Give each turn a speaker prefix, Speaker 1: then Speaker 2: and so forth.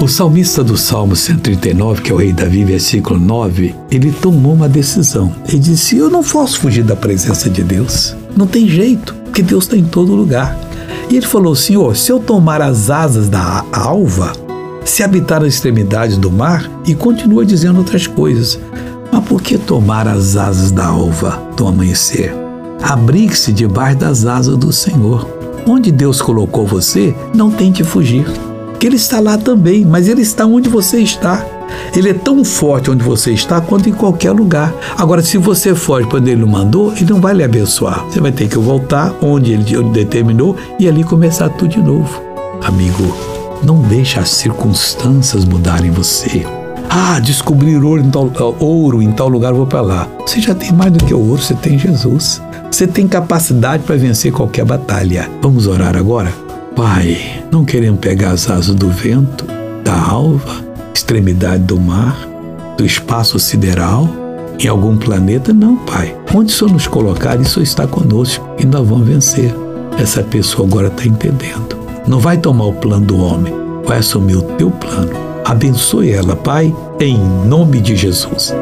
Speaker 1: O salmista do Salmo 139, que é o rei Davi, versículo 9, ele tomou uma decisão. Ele disse: Eu não posso fugir da presença de Deus. Não tem jeito, porque Deus está em todo lugar. E ele falou: Senhor, se eu tomar as asas da alva, se habitar as extremidades do mar, e continua dizendo outras coisas. Mas por que tomar as asas da alva do amanhecer? Abrigue-se debaixo das asas do Senhor. Onde Deus colocou você, não tente fugir. Que Ele está lá também, mas Ele está onde você está. Ele é tão forte onde você está quanto em qualquer lugar. Agora, se você foge onde Ele mandou, Ele não vai lhe abençoar. Você vai ter que voltar onde Ele determinou e ali começar tudo de novo. Amigo, não deixe as circunstâncias mudarem você. Ah, descobrir ouro em tal, ouro em tal lugar, vou para lá. Você já tem mais do que o ouro, você tem Jesus. Você tem capacidade para vencer qualquer batalha. Vamos orar agora? Pai, não queremos pegar as asas do vento, da alva, extremidade do mar, do espaço sideral, em algum planeta. Não, Pai. Onde o Senhor nos colocar, isso está conosco e nós vamos vencer. Essa pessoa agora está entendendo. Não vai tomar o plano do homem, vai assumir o teu plano. Abençoe ela, Pai, em nome de Jesus.